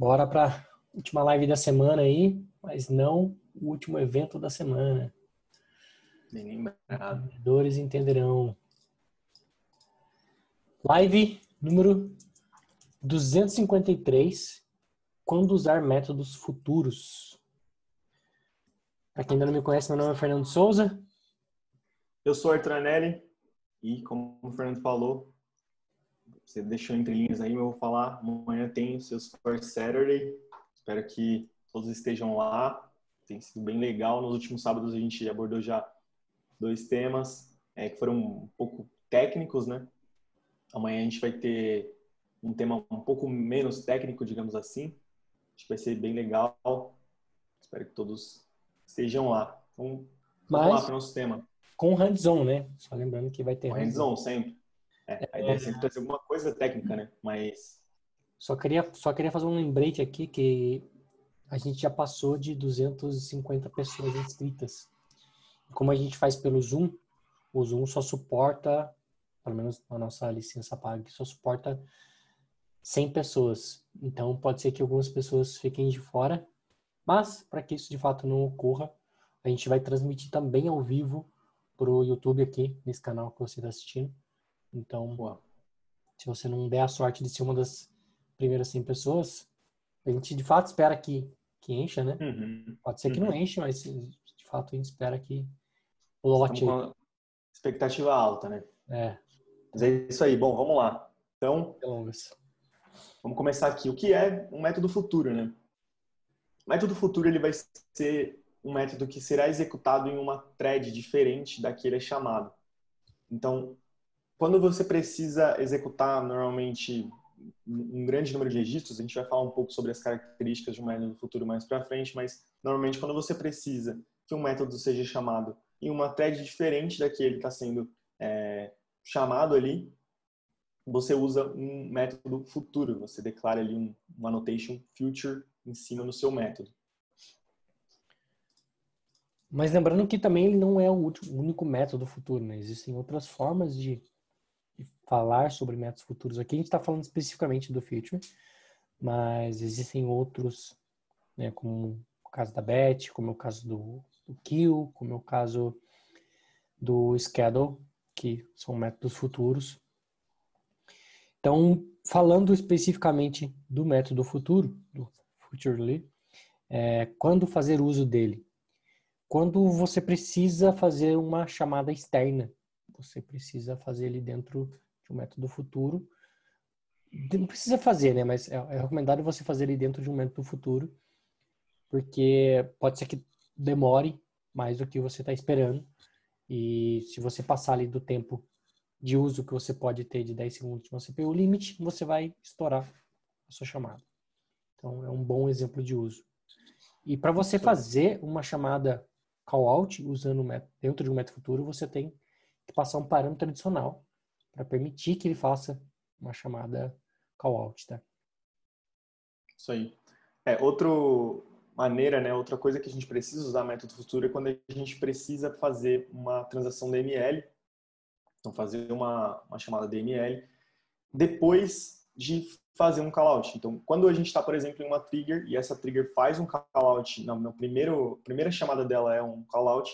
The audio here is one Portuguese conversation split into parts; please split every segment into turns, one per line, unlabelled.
Bora para última live da semana aí, mas não o último evento da semana.
Bem lembrado.
Entendedores entenderão. Live número 253. Quando usar métodos futuros. Para quem ainda não me conhece, meu nome é Fernando Souza.
Eu sou Arthur Anelli e, como o Fernando falou, você deixou entre linhas aí, eu vou falar. Amanhã tem o seu Super Saturday. Espero que todos estejam lá. Tem sido bem legal. Nos últimos sábados a gente abordou já dois temas é, que foram um pouco técnicos, né? Amanhã a gente vai ter um tema um pouco menos técnico, digamos assim. Acho que vai ser bem legal. Espero que todos estejam lá. Então,
Mas,
vamos lá para o nosso tema.
Com hands-on, né? Só lembrando que vai ter
hands-on, sempre. É, a ideia é sempre trazer alguma coisa técnica, né? Mas.
Só queria, só queria fazer um lembrete aqui que a gente já passou de 250 pessoas inscritas. Como a gente faz pelo Zoom, o Zoom só suporta, pelo menos a nossa licença paga, só suporta 100 pessoas. Então pode ser que algumas pessoas fiquem de fora, mas para que isso de fato não ocorra, a gente vai transmitir também ao vivo para o YouTube aqui, nesse canal que você está assistindo. Então,
Boa.
se você não der a sorte de ser uma das primeiras 100 pessoas, a gente de fato espera que, que encha, né?
Uhum.
Pode ser que não enche, mas de fato a gente espera que lote.
Expectativa alta, né?
É,
Mas é isso aí. Bom, vamos lá. Então, vamos começar aqui. O que é um método futuro, né? O método futuro ele vai ser um método que será executado em uma thread diferente da que ele é chamado. Então, quando você precisa executar normalmente um grande número de registros, a gente vai falar um pouco sobre as características de um método futuro mais para frente, mas normalmente quando você precisa que um método seja chamado em uma thread diferente da que ele está sendo é, chamado ali, você usa um método futuro, você declara ali um, um annotation future em cima no seu método.
Mas lembrando que também ele não é o único método futuro, né? Existem outras formas de falar sobre métodos futuros. Aqui a gente está falando especificamente do Future, mas existem outros, né? Como o caso da Beth, como é o caso do, do Kill, como é o caso do Schedule, que são métodos futuros. Então, falando especificamente do método futuro, do Futurely, é, quando fazer uso dele? quando você precisa fazer uma chamada externa, você precisa fazer ele dentro de um método futuro. Não precisa fazer, né? Mas é, é recomendado você fazer ele dentro de um método futuro, porque pode ser que demore mais do que você está esperando. E se você passar ali do tempo de uso que você pode ter de 10 segundos de uma CPU limite, você vai estourar a sua chamada. Então, é um bom exemplo de uso. E para você fazer uma chamada callout usando o método, dentro de um método futuro, você tem que passar um parâmetro adicional para permitir que ele faça uma chamada callout, tá?
Isso aí. É, outra maneira, né, outra coisa que a gente precisa usar método futuro é quando a gente precisa fazer uma transação DML, então fazer uma, uma chamada DML, depois de fazer um callout. Então, quando a gente está, por exemplo, em uma trigger e essa trigger faz um callout, na, primeiro, primeira chamada dela é um callout,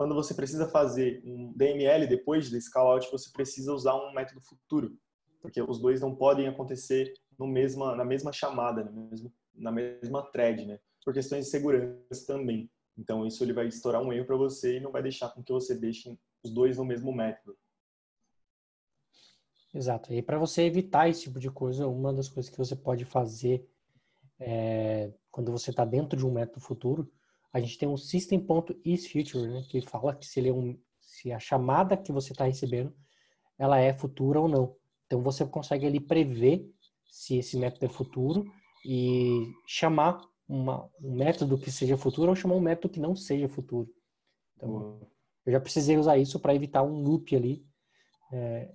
quando você precisa fazer um DML depois desse callout, você precisa usar um método futuro, porque os dois não podem acontecer no mesma, na mesma chamada, na mesma, na mesma thread, né? Por questões de segurança também. Então, isso ele vai estourar um erro para você e não vai deixar com que você deixe os dois no mesmo método.
Exato. E para você evitar esse tipo de coisa, uma das coisas que você pode fazer é, quando você está dentro de um método futuro, a gente tem um system.isFuture, né, que fala que se, ele é um, se a chamada que você está recebendo, ela é futura ou não. Então você consegue ali prever se esse método é futuro e chamar uma, um método que seja futuro ou chamar um método que não seja futuro. Então, eu já precisei usar isso para evitar um loop ali. É,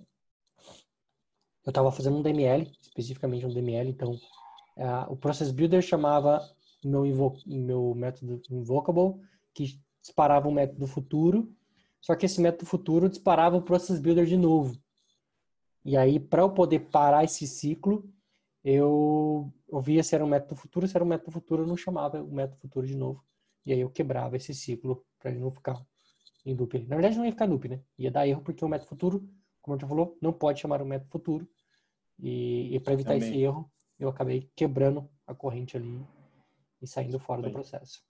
eu estava fazendo um DML, especificamente um DML, então uh, o Process Builder chamava meu, invo meu método invocable, que disparava um método futuro, só que esse método futuro disparava o Process Builder de novo. E aí, para eu poder parar esse ciclo, eu, eu via se era um método futuro, se era um método futuro, eu não chamava o método futuro de novo. E aí eu quebrava esse ciclo para ele não ficar em loop. Na verdade, não ia ficar loop, né? Ia dar erro porque o método futuro, como você falou, não pode chamar o método futuro. E, e para evitar Também. esse erro, eu acabei quebrando a corrente ali e saindo fora Bem. do processo.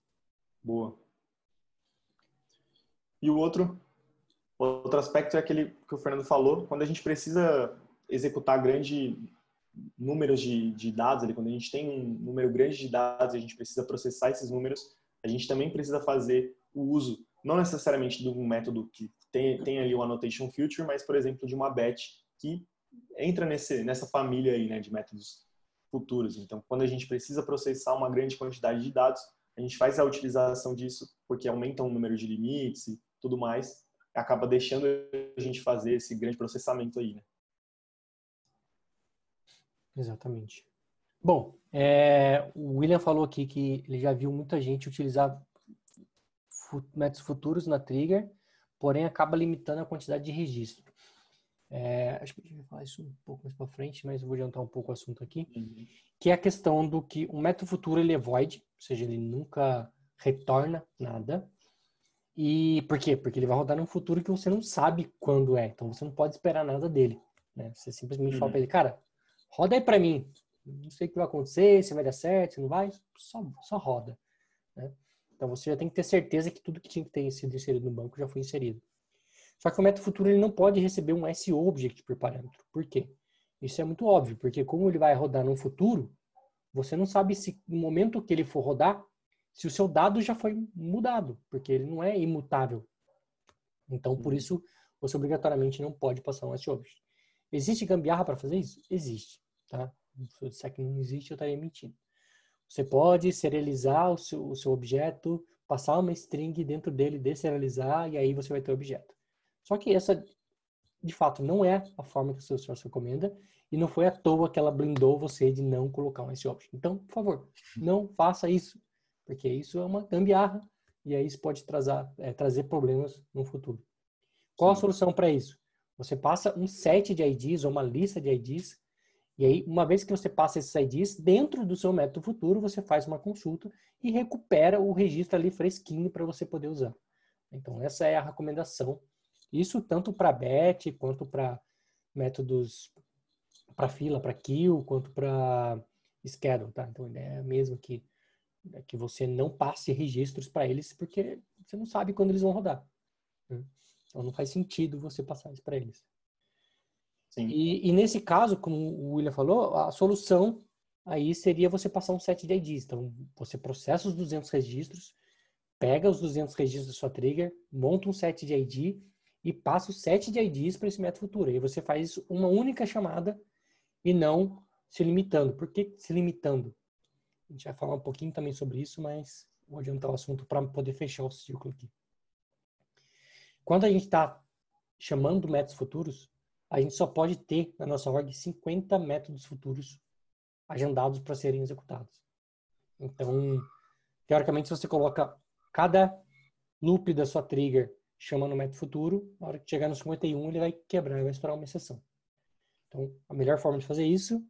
Boa. E o outro, outro aspecto é aquele que o Fernando falou, quando a gente precisa executar grande números de, de dados, ali, quando a gente tem um número grande de dados e a gente precisa processar esses números, a gente também precisa fazer o uso, não necessariamente de um método que tem, tem ali o annotation filter, mas, por exemplo, de uma batch que entra nesse, nessa família aí, né, de métodos futuros. Então, quando a gente precisa processar uma grande quantidade de dados, a gente faz a utilização disso porque aumenta o número de limites e tudo mais, acaba deixando a gente fazer esse grande processamento aí, né?
Exatamente. Bom, é, o William falou aqui que ele já viu muita gente utilizar métodos futuros na trigger, porém acaba limitando a quantidade de registro. É, acho que a gente vai falar isso um pouco mais para frente, mas eu vou adiantar um pouco o assunto aqui, uhum. que é a questão do que o método futuro ele é void, ou seja, ele nunca retorna nada. E por quê? Porque ele vai rodar num futuro que você não sabe quando é, então você não pode esperar nada dele. Né? Você simplesmente uhum. fala para ele, cara, roda aí para mim. Não sei o que vai acontecer, se vai dar certo, se não vai, só, só roda. Né? Então você já tem que ter certeza que tudo que tinha que ter sido inserido no banco já foi inserido. Só que o método futuro ele não pode receber um SO object por parâmetro. Por quê? Isso é muito óbvio, porque como ele vai rodar no futuro, você não sabe se no momento que ele for rodar, se o seu dado já foi mudado, porque ele não é imutável. Então, por uhum. isso, você obrigatoriamente não pode passar um SO object. Existe gambiarra para fazer isso? Existe, tá? Se eu disser que não existe, eu estaria mentindo. Você pode serializar o seu, o seu objeto, passar uma string dentro dele, deserializar, e aí você vai ter o objeto. Só que essa, de fato, não é a forma que o seu source recomenda e não foi à toa que ela blindou você de não colocar um S-Option. Então, por favor, não faça isso, porque isso é uma gambiarra e aí isso pode trazer, é, trazer problemas no futuro. Qual a solução para isso? Você passa um set de IDs ou uma lista de IDs e aí, uma vez que você passa esses IDs, dentro do seu método futuro, você faz uma consulta e recupera o registro ali fresquinho para você poder usar. Então, essa é a recomendação isso tanto para BET, quanto para métodos para fila, para kill, quanto para schedule, tá? Então, a ideia é mesmo que, é que você não passe registros para eles, porque você não sabe quando eles vão rodar. Né? Então, não faz sentido você passar isso para eles. E, e, nesse caso, como o William falou, a solução aí seria você passar um set de IDs. Então, você processa os 200 registros, pega os 200 registros da sua trigger, monta um set de ID e passa o set de IDs para esse método futuro. E você faz uma única chamada e não se limitando. Por que se limitando? A gente vai falar um pouquinho também sobre isso, mas vou adiantar o assunto para poder fechar o círculo aqui. Quando a gente está chamando métodos futuros, a gente só pode ter na nossa org 50 métodos futuros agendados para serem executados. Então, teoricamente, se você coloca cada loop da sua trigger chama no método futuro, na hora que chegar no 51 ele vai quebrar, vai estourar uma exceção. Então, a melhor forma de fazer isso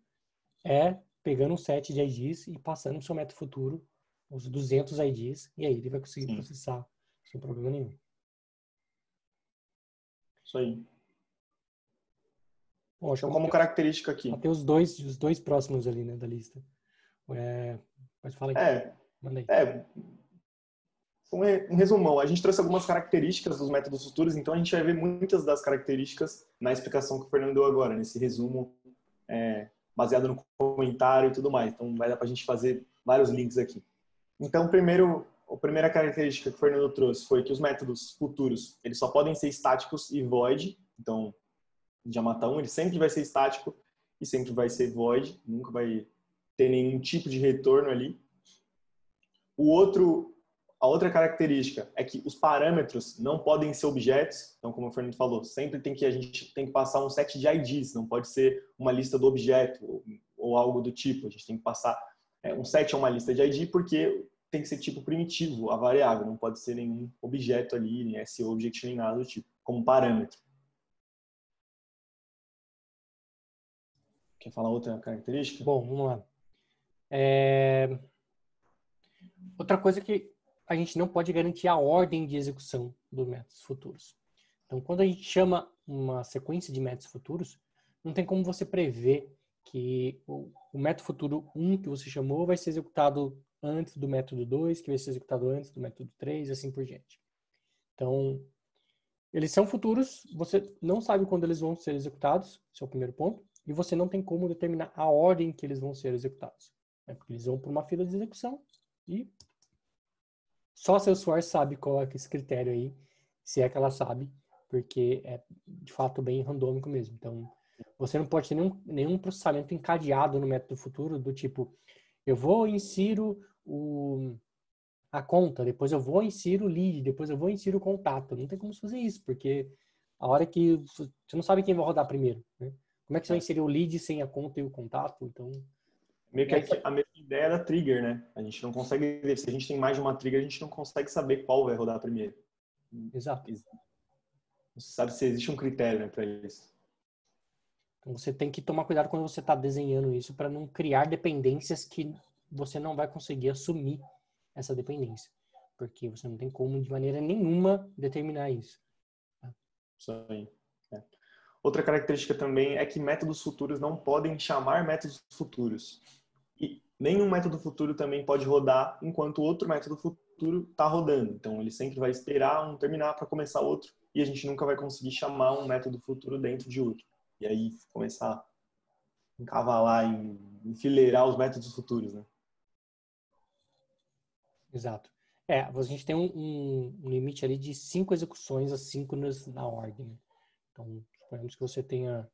é pegando um set de IDs e passando no seu método futuro os 200 IDs, e aí ele vai conseguir Sim. processar sem problema nenhum.
Isso aí. Bom, então, como característica aqui.
Tem os dois, os dois próximos ali, né, da lista. É, pode falar
aí. É, Manda aí. É, um resumão, a gente trouxe algumas características dos métodos futuros, então a gente vai ver muitas das características na explicação que o Fernando deu agora, nesse resumo é, baseado no comentário e tudo mais. Então vai dar para a gente fazer vários links aqui. Então, primeiro, a primeira característica que o Fernando trouxe foi que os métodos futuros eles só podem ser estáticos e void. Então, já mata um, ele sempre vai ser estático e sempre vai ser void, nunca vai ter nenhum tipo de retorno ali. O outro a outra característica é que os parâmetros não podem ser objetos. Então, como o Fernando falou, sempre tem que a gente tem que passar um set de IDs, não pode ser uma lista do objeto ou, algo do tipo. A gente tem que passar é, um set é uma lista de ID porque tem que ser tipo primitivo, a variável, não pode ser nenhum objeto ali, nem SO object, nem nada do tipo, como parâmetro. Quer falar outra característica?
Bom, vamos lá. É... Outra coisa que a gente não pode garantir a ordem de execução dos métodos futuros. Então, quando a gente chama uma sequência de métodos futuros, não tem como você prever que o, método futuro 1 que você chamou vai ser executado antes do método 2, que vai ser executado antes do método 3 e assim por diante. Então, eles são futuros, você não sabe quando eles vão ser executados, esse é o primeiro ponto, e você não tem como determinar a ordem que eles vão ser executados. Né? Porque eles vão por uma fila de execução e só Salesforce sabe qual é esse critério aí, se é que ela sabe, porque é de fato bem randômico mesmo. Então, você não pode ter nenhum, nenhum processamento encadeado no método futuro do tipo, eu vou insiro o, a conta, depois eu vou insiro o lead, depois eu vou insiro o contato. Não tem como fazer isso, porque a hora que você não sabe quem vai rodar primeiro, né? Como é que você vai é. inserir o lead sem a conta e o contato? Então,
Meio que a mesma ideia da trigger, né? A gente não consegue ver. Se a gente tem mais de uma trigger, a gente não consegue saber qual vai rodar primeiro.
Exato.
Você sabe se existe um critério né, para isso.
Então você tem que tomar cuidado quando você está desenhando isso para não criar dependências que você não vai conseguir assumir essa dependência. Porque você não tem como, de maneira nenhuma, determinar isso.
Isso aí. Outra característica também é que métodos futuros não podem chamar métodos futuros. E nenhum método futuro também pode rodar enquanto outro método futuro está rodando. Então, ele sempre vai esperar um terminar para começar outro e a gente nunca vai conseguir chamar um método futuro dentro de outro. E aí começar a encavalar, enfileirar os métodos futuros, né?
Exato. É, a gente tem um, um limite ali de cinco execuções assíncronas na ordem. Então, Suponhamos que você tenha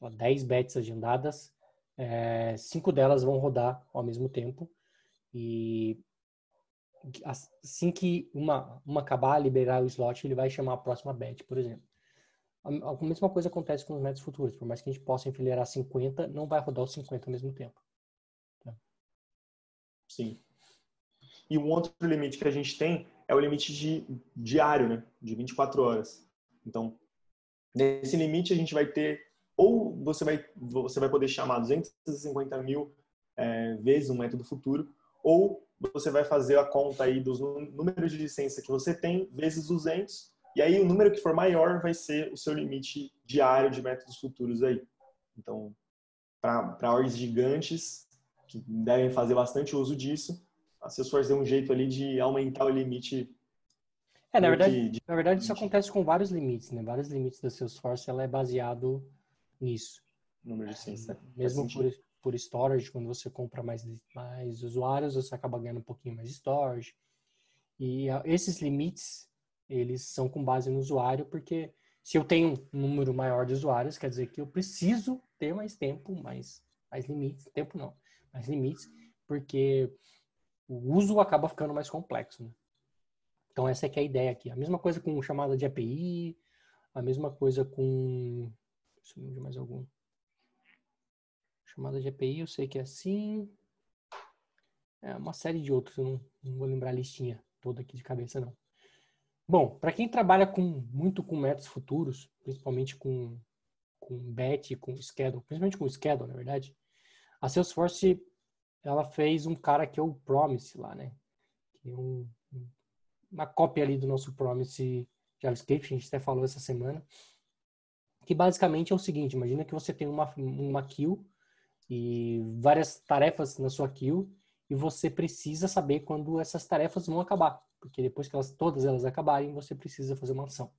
10 bets agendadas, é, cinco delas vão rodar ao mesmo tempo e assim que uma, uma acabar, liberar o slot, ele vai chamar a próxima bet, por exemplo. A, mesma coisa acontece com os métodos futuros. Por mais que a gente possa enfileirar 50, não vai rodar os 50 ao mesmo tempo. Tá?
Sim. E um outro limite que a gente tem é o limite de diário, né? De 24 horas. Então, Nesse limite a gente vai ter, ou você vai, você vai poder chamar 250 mil é, vezes um método futuro, ou você vai fazer a conta aí dos números de licença que você tem vezes 200, e aí o número que for maior vai ser o seu limite diário de métodos futuros aí. Então, para ordens gigantes, que devem fazer bastante uso disso, a Salesforce deu um jeito ali de aumentar o limite
é, na verdade, de... na verdade isso acontece com vários limites, né? Vários limites da Salesforce, ela é baseado nisso.
Número de ciência.
Mesmo por, por storage, quando você compra mais, mais usuários, você acaba ganhando um pouquinho mais de storage. E uh, esses limites, eles são com base no usuário, porque se eu tenho um número maior de usuários, quer dizer que eu preciso ter mais tempo, mais, mais limites, tempo não, mais limites, porque o uso acaba ficando mais complexo, né? Então essa é que é a ideia aqui. A mesma coisa com chamada de API, a mesma coisa com... Eu ver mais algum. Chamada de API, eu sei que é assim. É uma série de outros, eu não, não vou lembrar a listinha toda aqui de cabeça, não. Bom, para quem trabalha com, muito com métodos futuros, principalmente com, com BET, com Schedule, principalmente com Schedule, na verdade, a Salesforce ela fez um cara que é o Promise lá, né? Que é um, uma cópia ali do nosso Promise JavaScript, a gente até falou essa semana, que basicamente é o seguinte, imagina que você tem uma, uma queue e várias tarefas na sua queue e você precisa saber quando essas tarefas vão acabar, porque depois que elas, todas elas acabarem, você precisa fazer uma ação.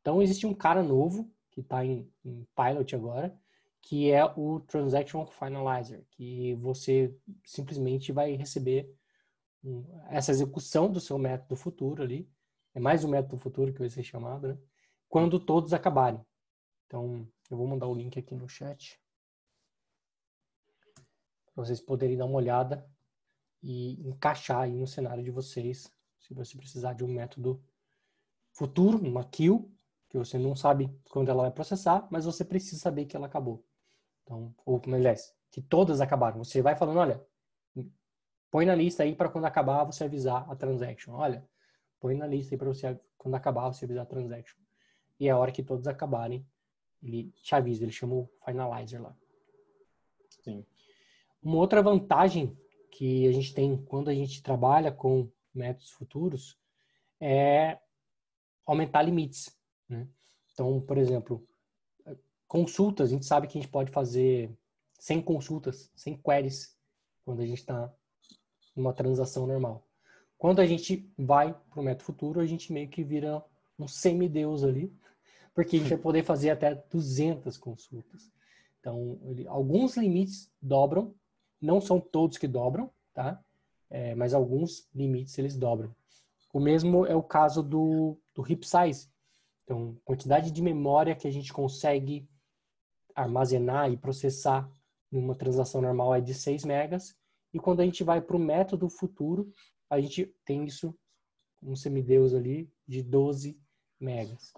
Então existe um cara novo que está em, em pilot agora, que é o Transaction Finalizer, que você simplesmente vai receber essa execução do seu método futuro ali, é mais um método futuro que vai ser chamado, né? Quando todos acabarem. Então, eu vou mandar o link aqui no chat para vocês poderem dar uma olhada e encaixar aí no cenário de vocês, se você precisar de um método futuro, uma queue, que você não sabe quando ela vai processar, mas você precisa saber que ela acabou. Então, ou, aliás, que todas acabaram. Você vai falando, olha, põe na lista aí para quando acabar você avisar a transaction. Olha, põe na lista aí para você quando acabar você avisar a transaction. E é a hora que todos acabarem, ele te avisa, ele chama o finalizer lá.
Sim.
Uma outra vantagem que a gente tem quando a gente trabalha com métodos futuros é aumentar limites. Né? Então, por exemplo, consultas, a gente sabe que a gente pode fazer 100 consultas, 100 queries, quando a gente está numa transação normal. Quando a gente vai para o método futuro, a gente meio que vira um semideus ali, porque a gente vai poder fazer até 200 consultas. Então, ele, alguns limites dobram, não são todos que dobram, tá? É, mas alguns limites eles dobram. O mesmo é o caso do, do heap size. Então, quantidade de memória que a gente consegue armazenar e processar numa transação normal é de 6 megas. E quando a gente vai para o método futuro, a gente tem isso, um semideus ali, de 12 megas.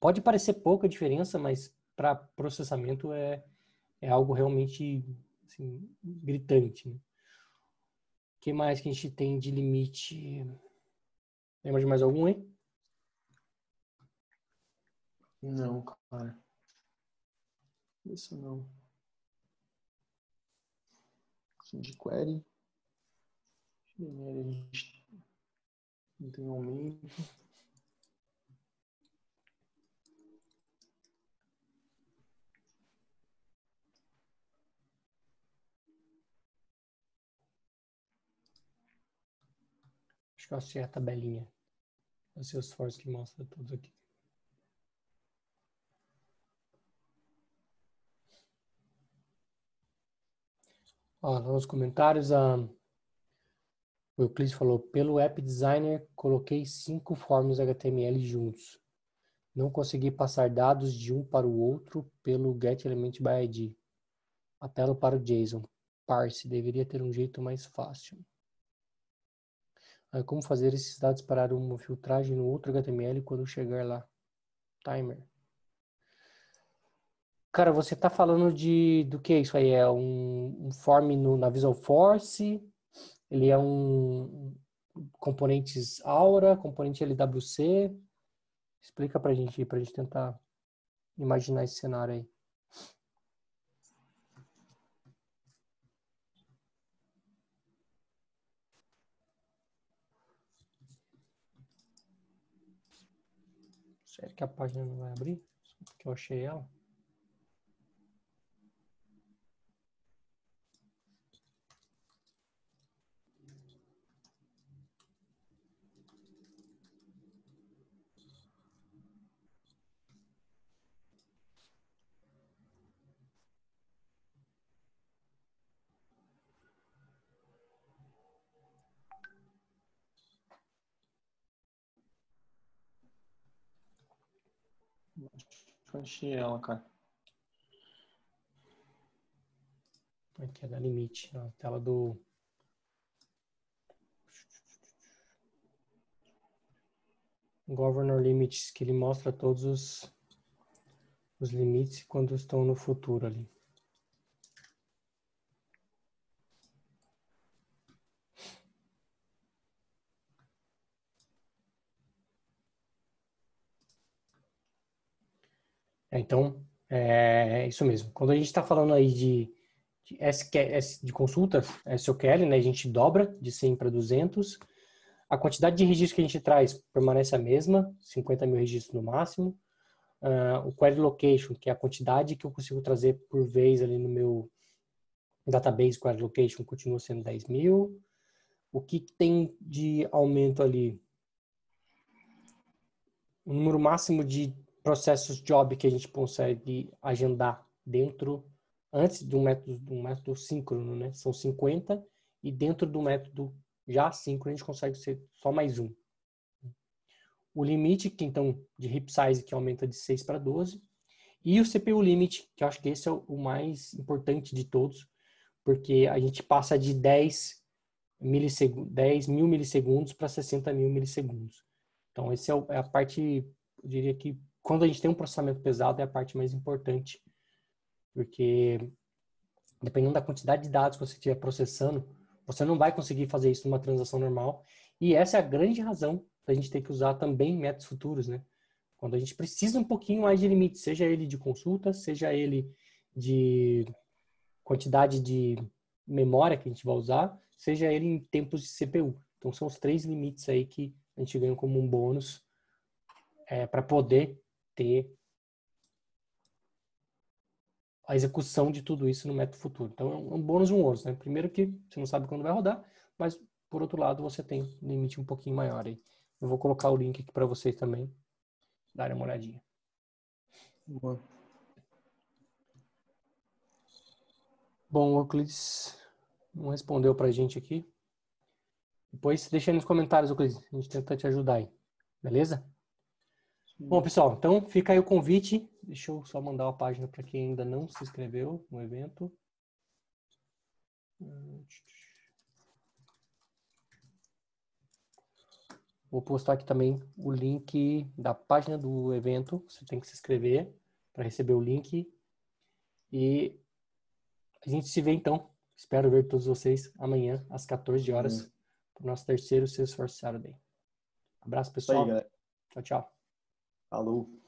Pode parecer pouca diferença, mas para processamento é, é algo realmente assim, gritante. Né? O que mais que a gente tem de limite? Lembra de mais algum, hein?
Não, cara. Isso não. De query. Não tem aumento.
Acho que eu achei a tabelinha. O Salesforce que mostra todos aqui. Nos comentários, a, o Euclides falou, pelo App Designer, coloquei cinco forms HTML juntos. Não consegui passar dados de um para o outro pelo getElementById. Apelo para o JSON. Parse, deveria ter um jeito mais fácil. Como fazer esses dados parar uma filtragem no outro HTML quando chegar lá? Timer. Cara, você está falando de do que isso aí? É um, um form no, na Visual Force? Ele é um componentes Aura, componente LWC? Explica pra gente, pra gente tentar imaginar esse cenário aí. Sério que a página não vai abrir? Porque eu achei ela.
Achei ela, cara.
Aqui é da limite, a tela do. Governor Limits, que ele mostra todos os, os limites quando estão no futuro ali. Então, é isso mesmo. Quando a gente está falando aí de, de, SQL, de consultas, SQL, né, a gente dobra de 100 para 200. A quantidade de registros que a gente traz permanece a mesma, 50 mil registros no máximo. Uh, o query location, que é a quantidade que eu consigo trazer por vez ali no meu database query location, continua sendo 10 mil. O que tem de aumento ali? O número máximo de processos job que a gente consegue agendar dentro, antes um método, um método síncrono, né? São 50 e dentro do método já síncrono a gente consegue ser só mais um. O limite, que então, de heap size, que aumenta de 6 para 12. E o CPU limit, que eu acho que esse é o mais importante de todos, porque a gente passa de 10, milisseg 10 mil milissegundos para 60 mil milissegundos. Então, essa é, é a parte, eu diria que quando a gente tem um processamento pesado, é a parte mais importante, porque dependendo da quantidade de dados que você estiver processando, você não vai conseguir fazer isso numa transação normal. E essa é a grande razão da gente ter que usar também métodos futuros, né? Quando a gente precisa um pouquinho mais de limite, seja ele de consulta, seja ele de quantidade de memória que a gente vai usar, seja ele em tempos de CPU. Então são os três limites aí que a gente ganha como um bônus é, para poder ter a execução de tudo isso no método futuro. Então é um é bônus e um ônus, né? Primeiro que você não sabe quando vai rodar, mas por outro lado você tem um limite um pouquinho maior aí. Eu vou colocar o link aqui para vocês também darem uma olhadinha. Boa. Bom, o Euclides não respondeu para a gente aqui. Depois deixa aí nos comentários, Euclides. A gente tenta te ajudar aí. Beleza? Bom, pessoal, então fica aí o convite. Deixa eu só mandar uma página para quem ainda não se inscreveu no evento. Vou postar aqui também o link da página do evento. Você tem que se inscrever para receber o link. E a gente se vê então. Espero ver todos vocês amanhã às 14 horas hum. para o nosso terceiro Salesforce Saturday. Abraço, pessoal. Aí, tchau, tchau.
Falou.